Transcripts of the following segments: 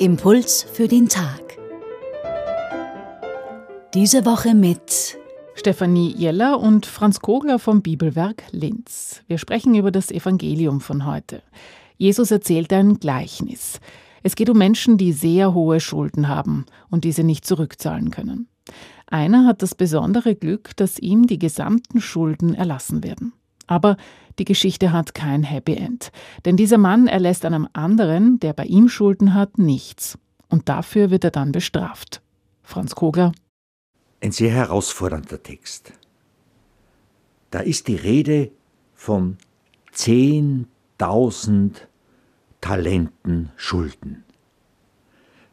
Impuls für den Tag. Diese Woche mit Stefanie Jeller und Franz Kogler vom Bibelwerk Linz. Wir sprechen über das Evangelium von heute. Jesus erzählt ein Gleichnis. Es geht um Menschen, die sehr hohe Schulden haben und diese nicht zurückzahlen können. Einer hat das besondere Glück, dass ihm die gesamten Schulden erlassen werden. Aber die Geschichte hat kein Happy End. Denn dieser Mann erlässt einem anderen, der bei ihm Schulden hat, nichts. Und dafür wird er dann bestraft. Franz Kogler. Ein sehr herausfordernder Text. Da ist die Rede von 10.000 Talenten Schulden.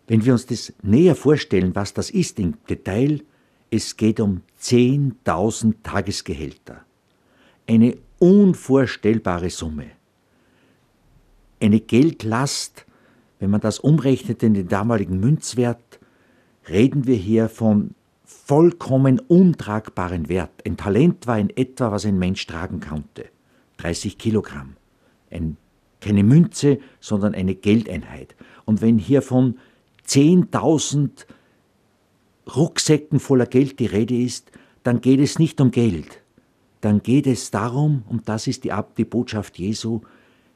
Wenn wir uns das näher vorstellen, was das ist im Detail, es geht um 10.000 Tagesgehälter. Eine unvorstellbare Summe. Eine Geldlast, wenn man das umrechnet in den damaligen Münzwert, reden wir hier von vollkommen untragbaren Wert. Ein Talent war in etwa, was ein Mensch tragen konnte. 30 Kilogramm. Ein, keine Münze, sondern eine Geldeinheit. Und wenn hier von 10.000 Rucksäcken voller Geld die Rede ist, dann geht es nicht um Geld, dann geht es darum, und das ist die, die Botschaft Jesu,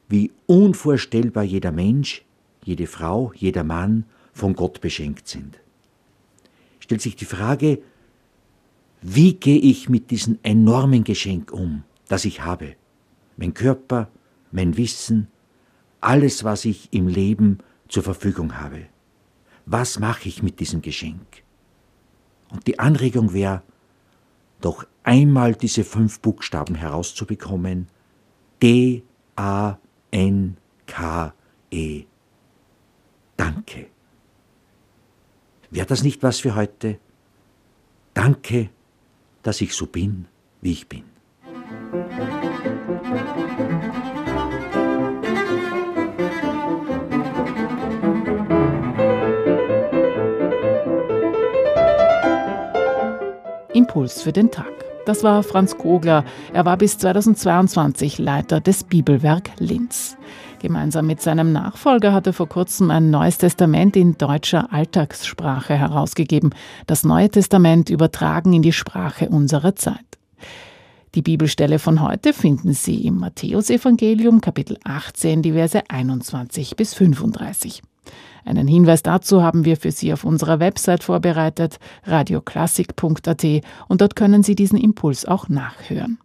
wie unvorstellbar jeder Mensch, jede Frau, jeder Mann von Gott beschenkt sind. Stellt sich die Frage, wie gehe ich mit diesem enormen Geschenk um, das ich habe? Mein Körper, mein Wissen, alles, was ich im Leben zur Verfügung habe. Was mache ich mit diesem Geschenk? Und die Anregung wäre, doch einmal diese fünf Buchstaben herauszubekommen. D, A, N, K, E. Danke. Wäre das nicht was für heute? Danke, dass ich so bin, wie ich bin. Impuls für den Tag. Das war Franz Kogler. Er war bis 2022 Leiter des Bibelwerk Linz. Gemeinsam mit seinem Nachfolger hat er vor kurzem ein neues Testament in deutscher Alltagssprache herausgegeben. Das Neue Testament übertragen in die Sprache unserer Zeit. Die Bibelstelle von heute finden Sie im Matthäusevangelium Kapitel 18, die Verse 21 bis 35. Einen Hinweis dazu haben wir für Sie auf unserer Website vorbereitet, radioklassik.at, und dort können Sie diesen Impuls auch nachhören.